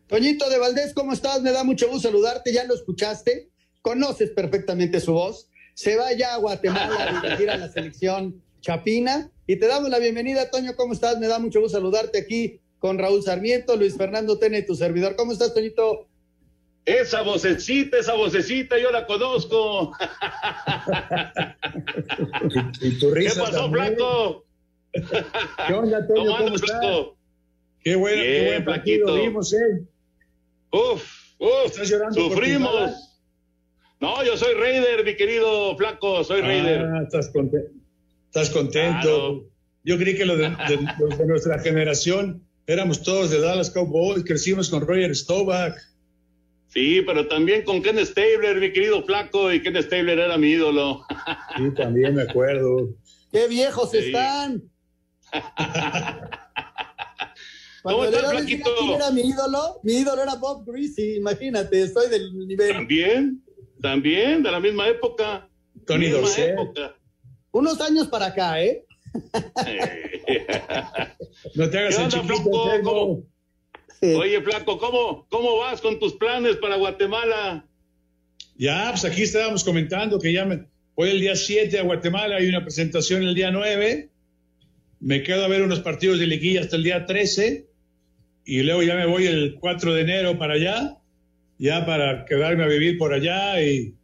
Speaker 9: Toñito de Valdés, ¿cómo estás? Me da mucho gusto saludarte, ya lo escuchaste, conoces perfectamente su voz. Se va ya a Guatemala a dirigir a la selección Chapina y te damos la bienvenida, Toño, ¿cómo estás? Me da mucho gusto saludarte aquí con Raúl Sarmiento, Luis Fernando Tena y tu servidor. ¿Cómo estás, Toñito?
Speaker 22: Esa vocecita, esa vocecita, yo la conozco.
Speaker 17: y, y tu risa
Speaker 22: ¿Qué pasó,
Speaker 17: también.
Speaker 22: Flaco?
Speaker 17: ¿Qué onda, Toño? ¿Cómo, ¿Cómo estás? Qué bueno, Bien, qué buen partido vimos, ¿eh?
Speaker 22: Uf, uf,
Speaker 17: ¿Estás llorando
Speaker 22: sufrimos. No, yo soy Raider, mi querido Flaco, soy
Speaker 17: ah,
Speaker 22: Raider.
Speaker 17: Estás contento. Estás contento. Claro. Yo creí que los de, de, los de, nuestra generación éramos todos de Dallas Cowboys, crecimos con Roger Staubach.
Speaker 22: Sí, pero también con Ken Stabler, mi querido Flaco, y Ken Stabler era mi ídolo.
Speaker 17: Sí, también me acuerdo.
Speaker 9: ¡Qué viejos sí. están!
Speaker 22: ¿Cómo
Speaker 9: Cuando
Speaker 22: estás, Flaquito?
Speaker 9: quién era mi ídolo, mi ídolo era Bob Greasy, imagínate, estoy del nivel.
Speaker 22: También, también, de la misma época.
Speaker 17: Tony
Speaker 22: época.
Speaker 9: Unos años para acá, ¿eh?
Speaker 17: No te hagas
Speaker 22: ¿Qué
Speaker 17: el chiquito.
Speaker 22: Oye, Flaco, ¿cómo, ¿cómo vas con tus planes para Guatemala?
Speaker 17: Ya, pues aquí estábamos comentando que ya me, voy el día 7 a Guatemala, hay una presentación el día 9, me quedo a ver unos partidos de liguilla hasta el día 13 y luego ya me voy el 4 de enero para allá, ya para quedarme a vivir por allá y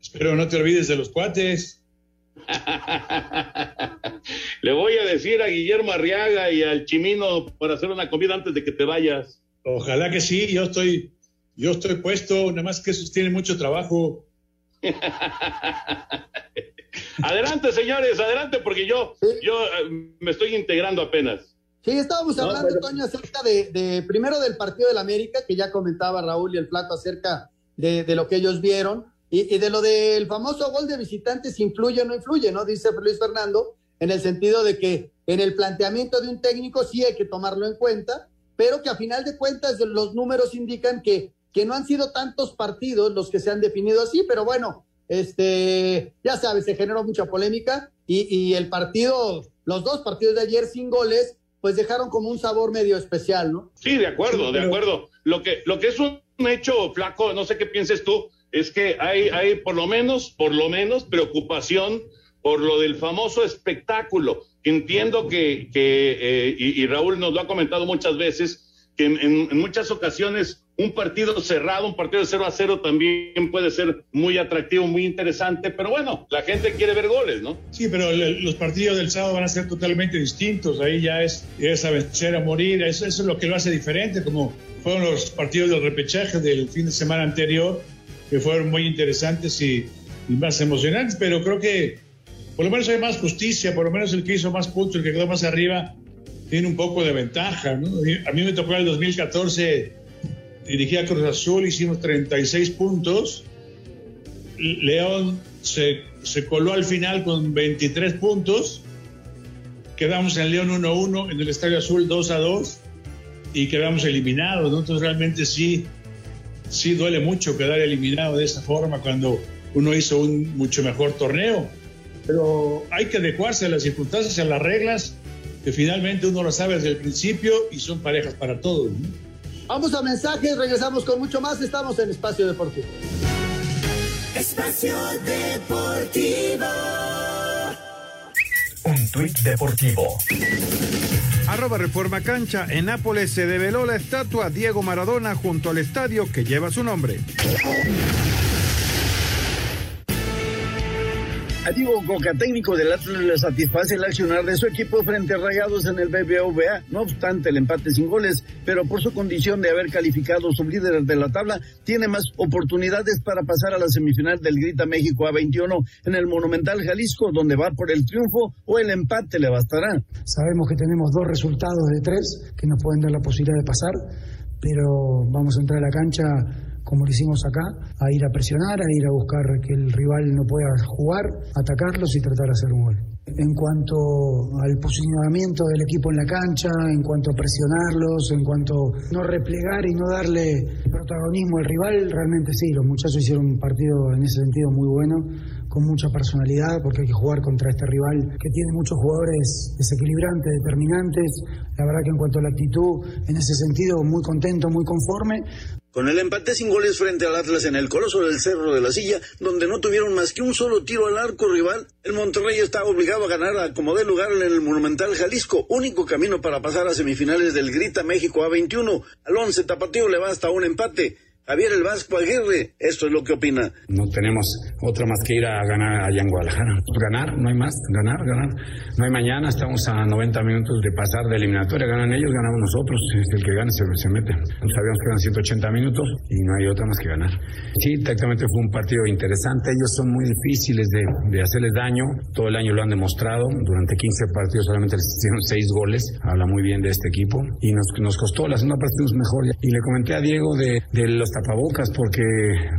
Speaker 17: espero no te olvides de los cuates.
Speaker 22: Le voy a decir a Guillermo Arriaga y al Chimino para hacer una comida antes de que te vayas.
Speaker 17: Ojalá que sí, yo estoy, yo estoy puesto, nada más que esos tienen mucho trabajo.
Speaker 22: adelante, señores, adelante, porque yo, yo eh, me estoy integrando apenas.
Speaker 9: Sí, estábamos
Speaker 22: No,
Speaker 9: hablando,
Speaker 22: pero-
Speaker 9: Toño, acerca de, de, primero del partido del América, que ya comentaba Raúl y el Flaco acerca de, de lo que ellos vieron, y, y de lo del famoso gol de visitantes, influye o no influye, ¿no? Dice Luis Fernando, en el sentido de que en el planteamiento de un técnico sí hay que tomarlo en cuenta, pero que a final de cuentas los números indican que, que no han sido tantos partidos los que se han definido así, pero bueno, este, ya sabes, se generó mucha polémica y, y el partido, los dos partidos de ayer sin goles, pues dejaron como un sabor medio especial, ¿no?
Speaker 22: Sí, de acuerdo,
Speaker 9: Sí,
Speaker 22: de acuerdo. Lo que, lo que es un hecho, flaco, no sé qué pienses tú, es que hay, hay por lo menos, por lo menos, preocupación por lo del famoso espectáculo. Entiendo que, que eh, y, y Raúl nos lo ha comentado muchas veces, que en, en- muchas ocasiones un partido cerrado, un partido de 0 a 0 también puede ser muy atractivo, muy interesante, pero bueno, la gente quiere ver goles, ¿no?
Speaker 17: Sí, pero le- los partidos del sábado van a ser totalmente distintos. Ahí ya es, es a vencer, a morir. Eso, eso es lo que lo hace diferente, como fueron los partidos del repechaje del fin de semana anterior, que fueron muy interesantes y, y más emocionantes. Pero creo que por lo menos hay más justicia, por lo menos el que hizo más puntos, el que quedó más arriba, tiene un poco de ventaja. A mí me tocó en el 2014 dirigí a Cruz Azul, hicimos 36 puntos. León se, se coló al final con 23 puntos. Quedamos en León 1-1, en el Estadio Azul 2-2 y quedamos eliminados. ¿no? Entonces realmente sí, sí duele mucho quedar eliminado de esa forma cuando uno hizo un mucho mejor torneo. Pero hay que adecuarse a las circunstancias, a las reglas, que finalmente uno lo sabe desde el principio y son parejas para todos. ¿no?
Speaker 9: Vamos a mensajes, regresamos con mucho más, estamos en Espacio Deportivo.
Speaker 13: Espacio Deportivo.
Speaker 23: Un tuit deportivo.
Speaker 3: Arroba Reforma Cancha. En Nápoles se develó la estatua Diego Maradona junto al estadio que lleva su nombre.
Speaker 24: A Diego Coca, técnico del Atlas, le satisface el accionar de su equipo frente a Rayados en el BBVA, no obstante el empate sin goles, pero por su condición de haber calificado sublíderes de la tabla, tiene más oportunidades para pasar a la semifinal del Grita México A21 en el Monumental Jalisco, donde va por el triunfo o el empate le bastará.
Speaker 18: Sabemos que tenemos dos resultados de tres que nos pueden dar la posibilidad de pasar, pero vamos a entrar a la cancha como lo hicimos acá, a ir a presionar, a ir a buscar que el rival no pueda jugar, atacarlos y tratar de hacer un gol. En cuanto al posicionamiento del equipo en la cancha, en cuanto a presionarlos, en cuanto a no replegar y no darle protagonismo al rival, realmente sí, los muchachos hicieron un partido en ese sentido muy bueno, con mucha personalidad, porque hay que jugar contra este rival que tiene muchos jugadores desequilibrantes, determinantes. La verdad que en cuanto a la actitud, en ese sentido, muy contento, muy conforme.
Speaker 24: Con el empate sin goles frente al Atlas en el Coloso del Cerro de la Silla, donde no tuvieron más que un solo tiro al arco rival, el Monterrey está obligado a ganar a como dé lugar en el Monumental Jalisco, único camino para pasar a semifinales del Grita México A21. Al 11 Tapatío le basta un empate. Javier el Vasco Aguirre, esto es lo que opina.
Speaker 6: No tenemos otra más que ir a ganar allá en Guadalajara. Ganar, no hay más, ganar, ganar. No hay mañana, estamos a 90 minutos de pasar de eliminatoria. Ganan ellos, ganamos nosotros. El que gane se, mete. Sabíamos que eran 180 minutos y no hay otra más que ganar. Sí, tácticamente fue un partido interesante. Ellos son muy difíciles de, de hacerles daño. Todo el año lo han demostrado. Durante 15 partidos solamente les hicieron 6 goles. Habla muy bien de este equipo. Y nos, nos costó, la segunda parte mejor. Y le comenté a Diego de, de los tapabocas porque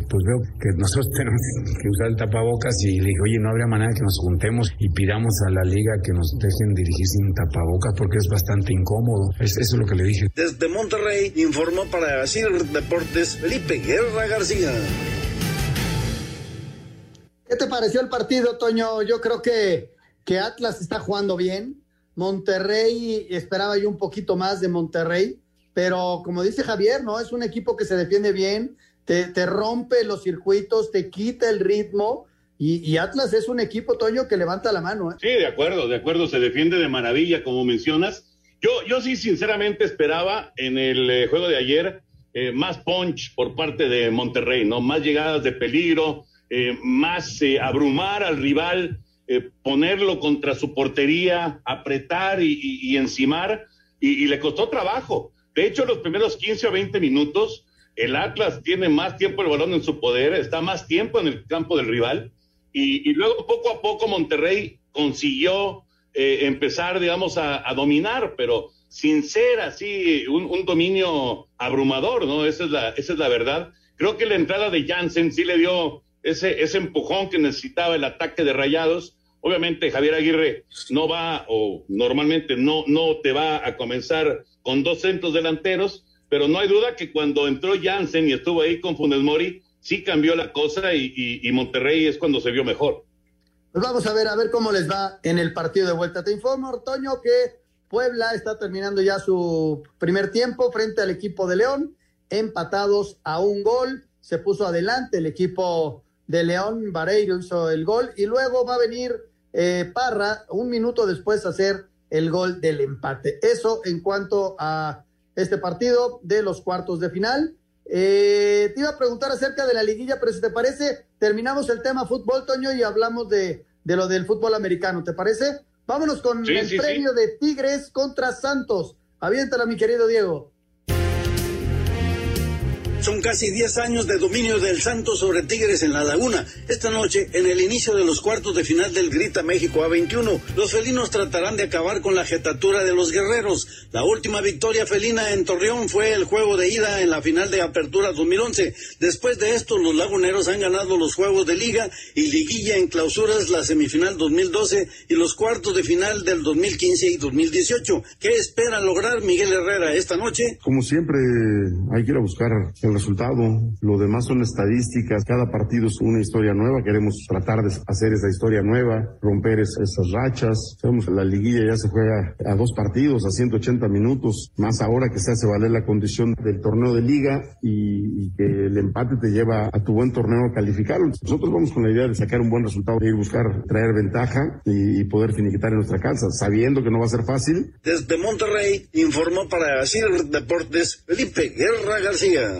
Speaker 6: pues veo que nosotros tenemos que usar el tapabocas y le dije, oye, no habría manera que nos juntemos y pidamos a la liga que nos dejen dirigir sin tapabocas porque es bastante incómodo. eso es lo que le dije.
Speaker 24: Desde Monterrey informó para CIR Deportes Felipe Guerra García.
Speaker 9: ¿Qué te pareció el partido, Toño? Yo creo que, que Atlas está jugando bien. Monterrey, esperaba yo un poquito más de Monterrey, pero como dice Javier, ¿no? Es un equipo que se defiende bien, te, te rompe los circuitos, te quita el ritmo. Y, Atlas es un equipo, Toño, que levanta la mano. ¿eh?
Speaker 22: Sí, de acuerdo, de acuerdo, se defiende de maravilla, como mencionas. Yo, yo sí, sinceramente, esperaba en el eh, juego de ayer eh, más punch por parte de Monterrey, ¿no? Más llegadas de peligro, eh, más abrumar al rival, ponerlo contra su portería, apretar y, encimar, y, le costó trabajo. De hecho, los primeros 15 o 20 minutos, el Atlas tiene más tiempo el balón en su poder, está más tiempo en el campo del rival, y, luego poco a poco Monterrey consiguió empezar, digamos, a, dominar, pero sin ser así un, un, dominio abrumador, ¿no? Esa es, la, esa es la verdad. Creo que la entrada de Jansen sí le dio ese, ese empujón que necesitaba el ataque de Rayados. Obviamente Javier Aguirre no va o normalmente no, no te va a comenzar con dos centros delanteros, pero no hay duda que cuando entró Jansen y estuvo ahí con Funes Mori, sí cambió la cosa y, Monterrey es cuando se vio mejor.
Speaker 9: Pues vamos a ver, a ver cómo les va en el partido de vuelta. Te informo, Ortoño, que Puebla está terminando ya su primer tiempo frente al equipo de León, empatados a un gol. Se puso adelante el equipo de León, Vareiro hizo el gol y luego va a venir eh, Parra un minuto después a hacer el gol del empate. Eso en cuanto a este partido de los cuartos de final. Eh, te iba a preguntar acerca de la liguilla, pero si te parece, terminamos el tema fútbol, Toño, y hablamos de, de lo del fútbol americano, ¿te parece? Vámonos con el premio de Tigres contra Santos. Aviéntala, mi querido Diego.
Speaker 24: Son casi 10 años de dominio del Santos sobre Tigres en la Laguna. Esta noche, en el inicio de los cuartos de final del Grita México A21, los felinos tratarán de acabar con la jetatura de los guerreros. La última victoria felina en Torreón fue el juego de ida en la final de Apertura 2011. Después de esto, los laguneros han ganado los juegos de liga y liguilla en clausuras la semifinal 2012 y los cuartos de final del 2015 y 2018. ¿Qué espera lograr Miguel Herrera esta noche?
Speaker 25: Como siempre, hay que ir a buscar resultado. Lo demás son estadísticas. Cada partido es una historia nueva. Queremos tratar de hacer esa historia nueva, romper esas rachas. Sabemos la liguilla ya se juega a dos partidos, a 180 minutos, más ahora que se hace valer la condición del torneo de liga y, que el empate te lleva a tu buen torneo a calificar. Nosotros vamos con la idea de sacar un buen resultado, de ir buscar traer ventaja y, poder finiquitar en nuestra casa, sabiendo que no va a ser fácil.
Speaker 24: Desde Monterrey informó para CIR Deportes Felipe Guerra García.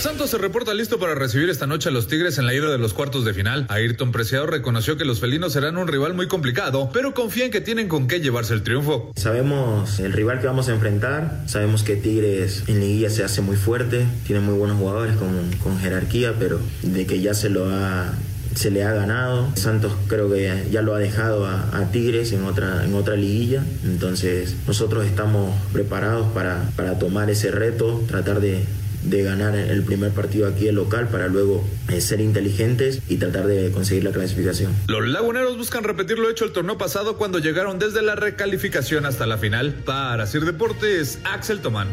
Speaker 11: Santos se reporta listo para recibir esta noche a los Tigres en la ida de los cuartos de final. Ayrton Preciado reconoció que los felinos serán un rival muy complicado, pero confía en que tienen con qué llevarse el triunfo.
Speaker 26: Sabemos el rival que vamos a enfrentar, sabemos que Tigres en liguilla se hace muy fuerte, tiene muy buenos jugadores con, jerarquía, pero de que ya se lo ha se le ha ganado. Santos creo que ya lo ha dejado a, a, Tigres en otra, en otra liguilla. Entonces nosotros estamos preparados para, para tomar ese reto, tratar de, de ganar el primer partido aquí el local para luego eh, ser inteligentes y tratar de conseguir la clasificación.
Speaker 11: Los laguneros buscan repetir lo hecho el torneo pasado cuando llegaron desde la recalificación hasta la final. Para Sir Deportes, Axel Tomán.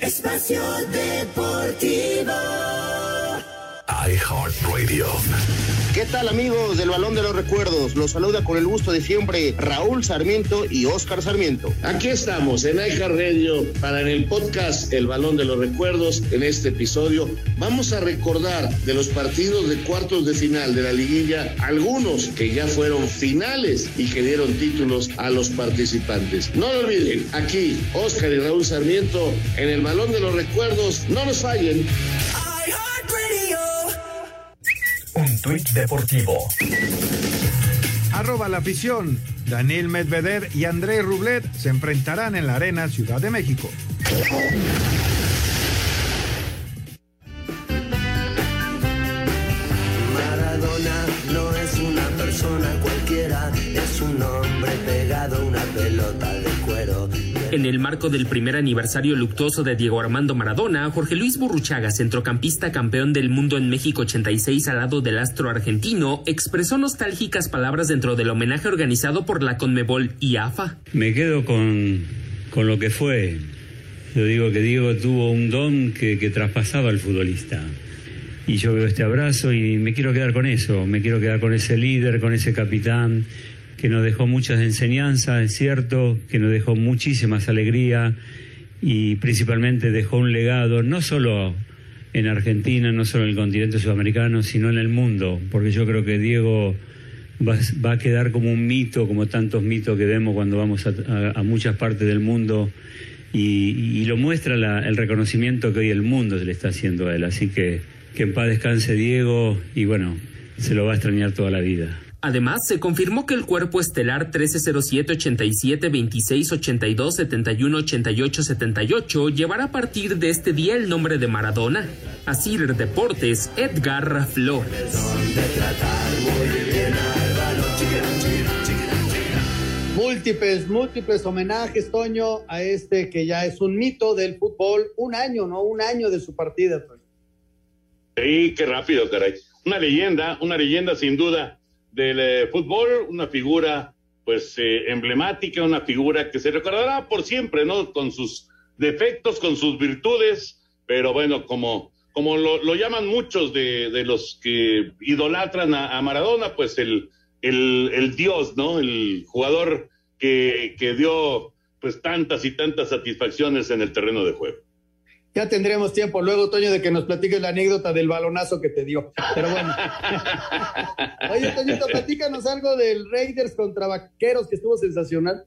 Speaker 13: Espacio Deportivo.
Speaker 23: iHeartRadio.
Speaker 27: ¿Qué tal amigos del Balón de los Recuerdos? Los saluda con el gusto de siempre Raúl Sarmiento y Oscar Sarmiento.
Speaker 16: Aquí estamos en Radio para en el podcast El Balón de los Recuerdos. En este episodio vamos a recordar de los partidos de cuartos de final de la liguilla, algunos que ya fueron finales y que dieron títulos a los participantes. No lo olviden, aquí Oscar y Raúl Sarmiento en el Balón de los Recuerdos. No nos fallen.
Speaker 23: Un tuit deportivo.
Speaker 3: Arroba la afición. Daniel Medvedev y André Rublet se enfrentarán en la Arena Ciudad de México.
Speaker 15: En el marco del primer aniversario luctuoso de Diego Armando Maradona, Jorge Luis Burruchaga, centrocampista campeón del mundo en México 86 al lado del astro argentino, expresó nostálgicas palabras dentro del homenaje organizado por la Conmebol y AFA.
Speaker 28: Me quedo con, con lo que fue. Yo digo que Diego tuvo un don que, que traspasaba al futbolista. Y yo veo este abrazo y me quiero quedar con eso, me quiero quedar con ese líder, con ese capitán que nos dejó muchas enseñanzas, es cierto, que nos dejó muchísimas alegrías y principalmente dejó un legado, no solo en Argentina, no solo en el continente sudamericano, sino en el mundo, porque yo creo que Diego va, va a quedar como un mito, como tantos mitos que vemos cuando vamos a, muchas partes del mundo, y, lo muestra el reconocimiento que hoy el mundo se le está haciendo a él. Así que que en paz descanse Diego, y bueno, se lo va a extrañar toda la vida.
Speaker 15: Además, se confirmó que el cuerpo estelar 1307 87 26 82 71 88 78 llevará a partir de este día el nombre de Maradona. Asir Deportes, Edgar Flores.
Speaker 9: Múltiples, múltiples homenajes, Toño, a este que ya es un mito del fútbol. Un año, ¿no? Un año de su partida, Toño.
Speaker 22: Sí, qué rápido, caray. Una leyenda, una leyenda sin duda del eh, fútbol, una figura pues eh, emblemática, una figura que se recordará por siempre, ¿no? Con sus defectos, con sus virtudes, pero bueno, como, como lo, lo llaman muchos de, de los que idolatran a, a Maradona, pues el, el, el dios, ¿no? El jugador que, que dio pues tantas y tantas satisfacciones en el terreno de juego.
Speaker 9: Ya tendremos tiempo luego, Toño, de que nos platiques la anécdota del balonazo que te dio. Pero bueno. Oye, Toñito, platícanos algo del Raiders contra Vaqueros, que estuvo sensacional.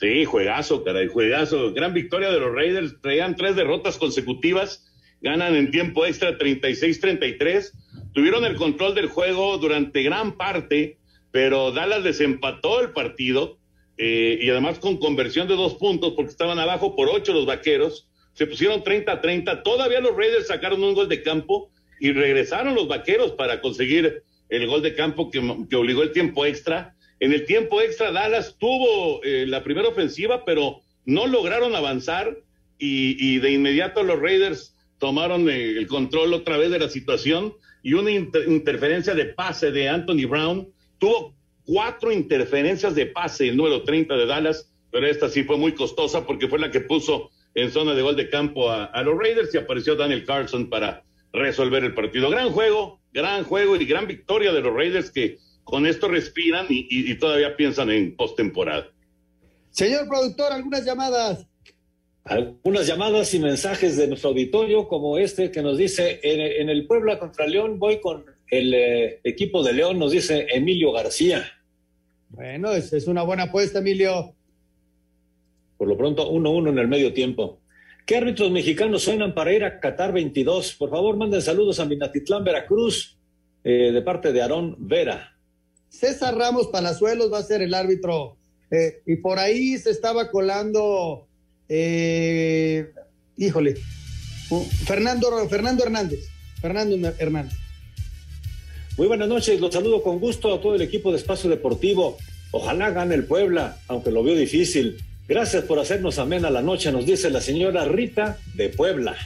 Speaker 22: Sí, juegazo, caray, juegazo. Gran victoria de los Raiders. Traían tres derrotas consecutivas. Ganan en tiempo extra 36-33. Tuvieron el control del juego durante gran parte, pero Dallas desempató el partido. eh, y además con conversión de dos puntos, porque estaban abajo por ocho los vaqueros. Se pusieron 30-30. Todavía los Raiders sacaron un gol de campo y regresaron los vaqueros para conseguir el gol de campo que, que obligó el tiempo extra. En el tiempo extra, Dallas tuvo eh, la primera ofensiva, pero no lograron avanzar y, de inmediato los Raiders tomaron eh, el control otra vez de la situación y una inter- interferencia de pase de Anthony Brown. Tuvo cuatro interferencias de pase, el número 30 de Dallas, pero esta sí fue muy costosa porque fue la que puso en zona de gol de campo a, a los Raiders y apareció Daniel Carlson para resolver el partido. Gran juego, gran juego y gran victoria de los Raiders que con esto respiran y, y- y todavía piensan en postemporada.
Speaker 9: Señor productor, algunas llamadas.
Speaker 10: Algunas llamadas y mensajes de nuestro auditorio, como este que nos dice: en, en el Puebla contra León, voy con el eh, equipo de León, nos dice Emilio García.
Speaker 9: Bueno, es, es una buena apuesta, Emilio.
Speaker 10: Por lo pronto, 1-1 en el medio tiempo. ¿Qué árbitros mexicanos suenan para ir a Qatar 22? Por favor, manden saludos a Minatitlán, Veracruz, eh, de parte de Aarón Vera.
Speaker 9: César Ramos Palazuelos va a ser el árbitro. eh, y por ahí se estaba colando, eh, híjole, uh, Fernando, Fernando Hernández. Fernando Hernández.
Speaker 10: Muy buenas noches, los saludo con gusto a todo el equipo de Espacio Deportivo. Ojalá gane el Puebla, aunque lo veo difícil. Gracias por hacernos amena la noche, nos dice la señora Rita de Puebla.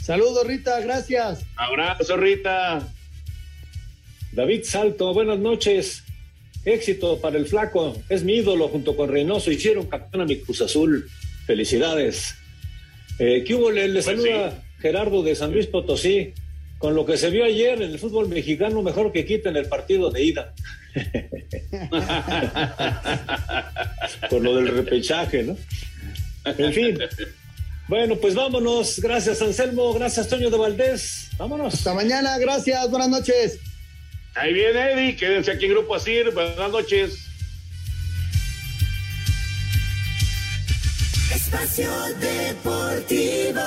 Speaker 9: Saludos, Rita, gracias.
Speaker 22: Abrazo, Rita.
Speaker 10: David Salto, buenas noches. Éxito para el flaco, es mi ídolo junto con Reynoso, hicieron campeón a mi Cruz Azul. Felicidades. Eh, ¿Qué hubo? Le, le saluda Gerardo de San Luis Potosí. Con lo que se vio ayer en el fútbol mexicano, mejor que quiten el partido de ida. Por lo del repechaje, ¿no? En fin. Bueno, pues vámonos. Gracias, Anselmo. Gracias, Toño de Valdés. Vámonos.
Speaker 9: Hasta mañana. Gracias. Buenas noches.
Speaker 22: Ahí viene Eddie, quédense aquí en Grupo Asir. Buenas noches.
Speaker 13: Espacio Deportivo.